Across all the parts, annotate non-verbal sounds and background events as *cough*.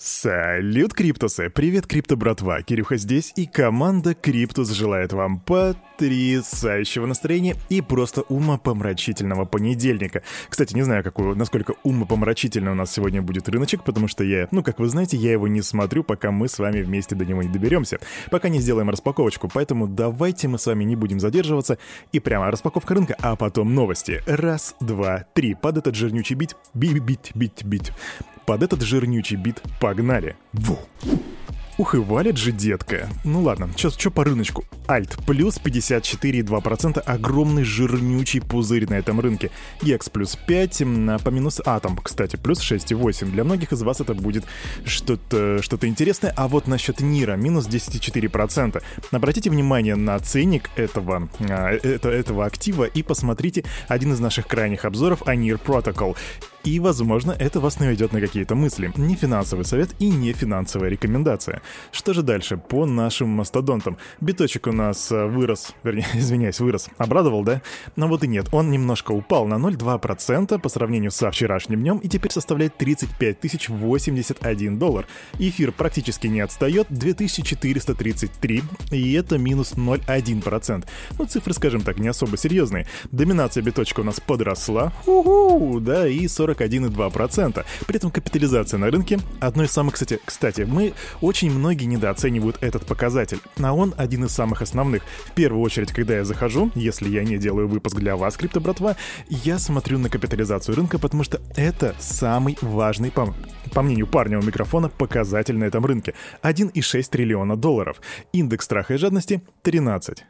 Салют, Криптусы! Привет, Крипто братва! Кирюха здесь, и команда Криптус желает вам потрясающего настроения и просто умопомрачительного понедельника. Кстати, не знаю, какой, насколько умопомрачительный у нас сегодня будет рыночек, потому что я, ну, как вы знаете, я его не смотрю, пока мы с вами вместе до него не доберемся, пока не сделаем распаковочку, поэтому давайте мы с вами не будем задерживаться, и прямо распаковка рынка, а потом новости. Раз, два, три. Под этот жирнючий бит, бит, бит, бит. Под этот жирнючий бит погнали. Ву. Ух и валит же, детка. Ну ладно, сейчас что по рыночку? Альт плюс 54,2%, огромный жирнючий пузырь на этом рынке. Екс плюс 5, а по минус Атом, кстати, плюс 6,8. Для многих из вас это будет что-то что интересное. А вот насчет Нира, минус 10,4%. Обратите внимание на ценник этого, а, это, этого актива и посмотрите один из наших крайних обзоров о Нир Protocol. И, возможно, это вас наведет на какие-то мысли. Не финансовый совет и не финансовая рекомендация. Что же дальше по нашим мастодонтам? Биточек у нас э, вырос, вернее, *laughs* извиняюсь, вырос. Обрадовал, да? Но вот и нет, он немножко упал на 0,2% по сравнению со вчерашним днем и теперь составляет 35 081 доллар. Эфир практически не отстает, 2433, и это минус 0,1%. Ну, цифры, скажем так, не особо серьезные. Доминация биточка у нас подросла, уху, да, и 41,2%. При этом капитализация на рынке одной из самых, кстати, кстати, мы очень многие недооценивают этот показатель, а он один из самых основных. В первую очередь, когда я захожу, если я не делаю выпуск для вас, крипто братва, я смотрю на капитализацию рынка, потому что это самый важный, по, по мнению парня у микрофона, показатель на этом рынке. 1,6 триллиона долларов. Индекс страха и жадности 13.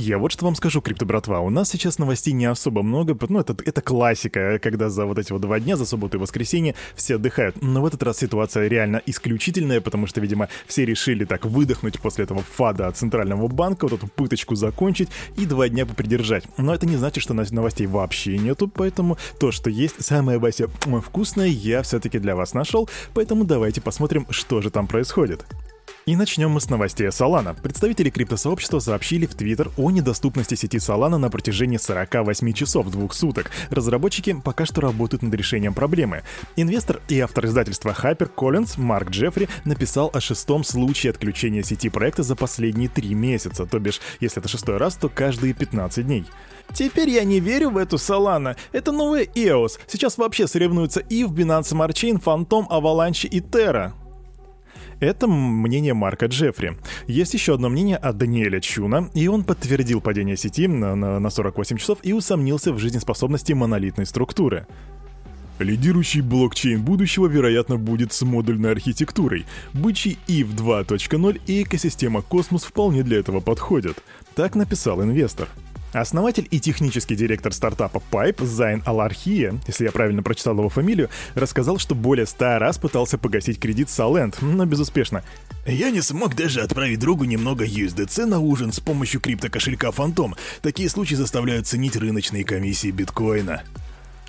Я вот что вам скажу, крипто братва, у нас сейчас новостей не особо много, ну это, это классика, когда за вот эти вот два дня, за субботу и воскресенье, все отдыхают. Но в этот раз ситуация реально исключительная, потому что, видимо, все решили так выдохнуть после этого фада от Центрального банка, вот эту пыточку закончить и два дня попридержать. Но это не значит, что новостей вообще нету, поэтому то, что есть, самое Вася вкусное, я все-таки для вас нашел, поэтому давайте посмотрим, что же там происходит. И начнем мы с новостей Solana. Представители криптосообщества сообщили в Твиттер о недоступности сети Solana на протяжении 48 часов двух суток. Разработчики пока что работают над решением проблемы. Инвестор и автор издательства Hyper Collins Марк Джеффри написал о шестом случае отключения сети проекта за последние три месяца, то бишь, если это шестой раз, то каждые 15 дней. Теперь я не верю в эту Solana. Это новая EOS. Сейчас вообще соревнуются и в Binance Smart Chain, Phantom, Avalanche и Terra. Это мнение Марка Джеффри. Есть еще одно мнение от Даниэля Чуна, и он подтвердил падение сети на, на, на 48 часов и усомнился в жизнеспособности монолитной структуры. Лидирующий блокчейн будущего, вероятно, будет с модульной архитектурой. Бычий EVE 2.0 и экосистема Космос вполне для этого подходят. Так написал инвестор. Основатель и технический директор стартапа Pipe Зайн Алархия, если я правильно прочитал его фамилию, рассказал, что более ста раз пытался погасить кредит Salent, но безуспешно. Я не смог даже отправить другу немного USDC на ужин с помощью криптокошелька Phantom. Такие случаи заставляют ценить рыночные комиссии биткоина.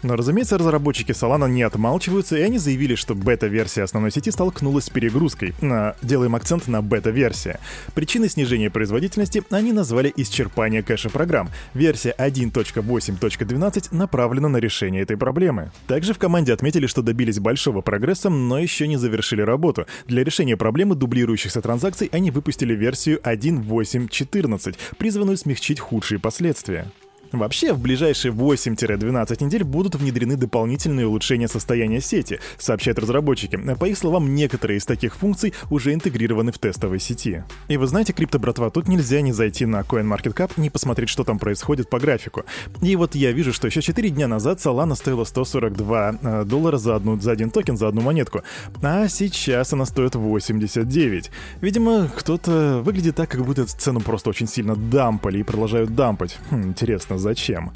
Но, разумеется, разработчики Solana не отмалчиваются, и они заявили, что бета-версия основной сети столкнулась с перегрузкой. На... Делаем акцент на бета-версия. Причиной снижения производительности они назвали исчерпание кэша программ. Версия 1.8.12 направлена на решение этой проблемы. Также в команде отметили, что добились большого прогресса, но еще не завершили работу. Для решения проблемы дублирующихся транзакций они выпустили версию 1.8.14, призванную смягчить худшие последствия. Вообще, в ближайшие 8-12 недель будут внедрены дополнительные улучшения состояния сети, сообщают разработчики. По их словам, некоторые из таких функций уже интегрированы в тестовой сети. И вы знаете, крипто братва, тут нельзя не зайти на CoinMarketCap, не посмотреть, что там происходит по графику. И вот я вижу, что еще 4 дня назад Solana стоила 142 э, доллара за, одну, за один токен, за одну монетку, а сейчас она стоит 89. Видимо, кто-то выглядит так, как будто эту цену просто очень сильно дампали и продолжают дампать. Хм, интересно, зачем.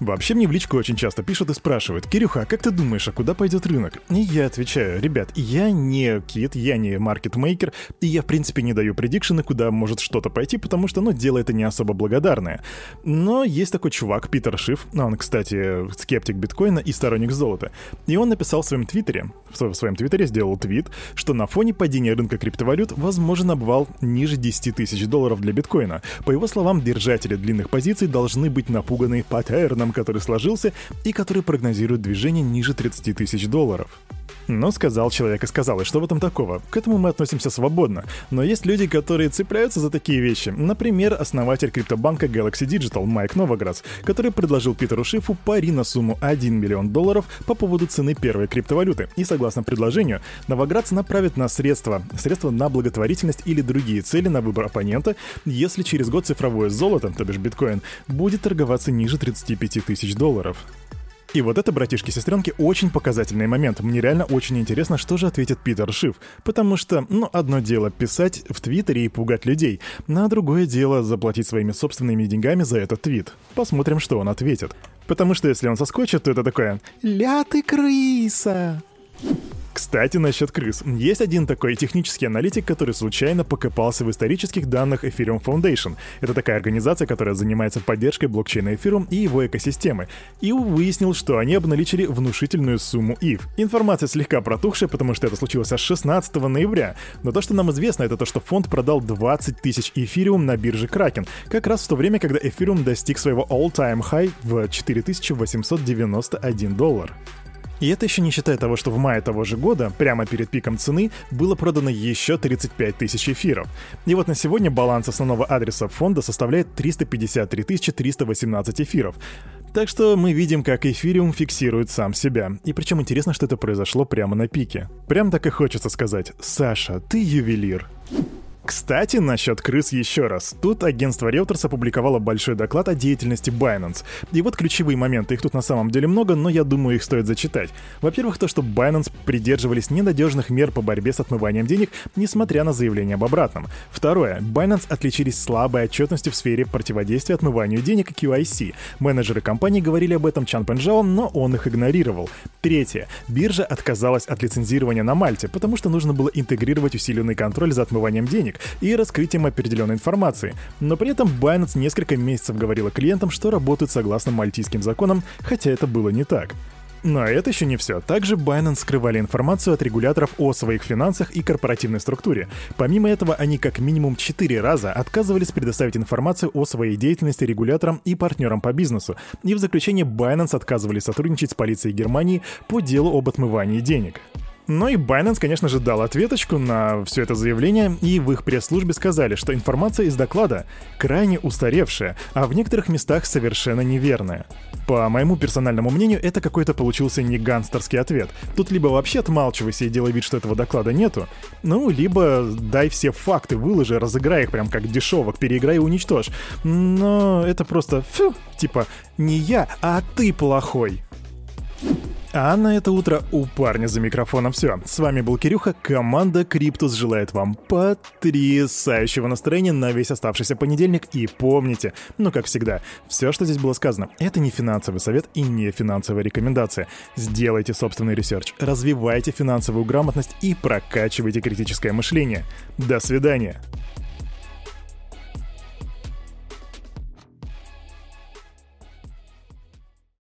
Вообще мне в личку очень часто пишут и спрашивают, «Кирюха, а как ты думаешь, а куда пойдет рынок?» И я отвечаю, «Ребят, я не кит, я не маркетмейкер, и я в принципе не даю предикшены, куда может что-то пойти, потому что, ну, дело это не особо благодарное. Но есть такой чувак, Питер Шиф, он, кстати, скептик биткоина и сторонник золота, и он написал в своем твиттере, в своем твиттере сделал твит, что на фоне падения рынка криптовалют возможен обвал ниже 10 тысяч долларов для биткоина. По его словам, держатели длинных позиций должны быть напуганы паттерном, который сложился и который прогнозирует движение ниже 30 тысяч долларов. Ну, сказал человек и сказал, и что в этом такого? К этому мы относимся свободно. Но есть люди, которые цепляются за такие вещи. Например, основатель криптобанка Galaxy Digital Майк Новоградс, который предложил Питеру Шифу пари на сумму 1 миллион долларов по поводу цены первой криптовалюты. И согласно предложению, Новоградс направит на средства, средства на благотворительность или другие цели на выбор оппонента, если через год цифровое золото, то бишь биткоин, будет торговаться ниже 35 тысяч долларов. И вот это, братишки-сестренки, очень показательный момент. Мне реально очень интересно, что же ответит Питер Шиф. Потому что, ну, одно дело писать в Твиттере и пугать людей, а другое дело заплатить своими собственными деньгами за этот твит. Посмотрим, что он ответит. Потому что если он соскочит, то это такое «Ля ты крыса!» Кстати, насчет крыс. Есть один такой технический аналитик, который случайно покопался в исторических данных Ethereum Foundation. Это такая организация, которая занимается поддержкой блокчейна Ethereum и его экосистемы. И выяснил, что они обналичили внушительную сумму ETH. Информация слегка протухшая, потому что это случилось аж 16 ноября. Но то, что нам известно, это то, что фонд продал 20 тысяч Ethereum на бирже Kraken, как раз в то время, когда Ethereum достиг своего all-time high в 4891 доллар. И это еще не считая того, что в мае того же года, прямо перед пиком цены, было продано еще 35 тысяч эфиров. И вот на сегодня баланс основного адреса фонда составляет 353 318 эфиров. Так что мы видим, как эфириум фиксирует сам себя. И причем интересно, что это произошло прямо на пике. Прям так и хочется сказать «Саша, ты ювелир». Кстати, насчет крыс еще раз. Тут агентство Reuters опубликовало большой доклад о деятельности Binance. И вот ключевые моменты, их тут на самом деле много, но я думаю, их стоит зачитать. Во-первых, то, что Binance придерживались ненадежных мер по борьбе с отмыванием денег, несмотря на заявление об обратном. Второе. Binance отличились слабой отчетностью в сфере противодействия отмыванию денег QIC. Менеджеры компании говорили об этом Чан Пенжао, но он их игнорировал. Третье. Биржа отказалась от лицензирования на Мальте, потому что нужно было интегрировать усиленный контроль за отмыванием денег, и раскрытием определенной информации. Но при этом Binance несколько месяцев говорила клиентам, что работают согласно мальтийским законам, хотя это было не так. Но это еще не все. Также Binance скрывали информацию от регуляторов о своих финансах и корпоративной структуре. Помимо этого, они как минимум 4 раза отказывались предоставить информацию о своей деятельности регуляторам и партнерам по бизнесу. И в заключение Binance отказывались сотрудничать с полицией Германии по делу об отмывании денег. Но и Binance, конечно же, дал ответочку на все это заявление, и в их пресс-службе сказали, что информация из доклада крайне устаревшая, а в некоторых местах совершенно неверная. По моему персональному мнению, это какой-то получился не гангстерский ответ. Тут либо вообще отмалчивайся и делай вид, что этого доклада нету, ну, либо дай все факты, выложи, разыграй их прям как дешевок, переиграй и уничтожь. Но это просто, фу, типа, не я, а ты плохой. А на это утро у парня за микрофоном все. С вами был Кирюха, команда Криптус желает вам потрясающего настроения на весь оставшийся понедельник. И помните, ну как всегда, все, что здесь было сказано, это не финансовый совет и не финансовая рекомендация. Сделайте собственный research, развивайте финансовую грамотность и прокачивайте критическое мышление. До свидания.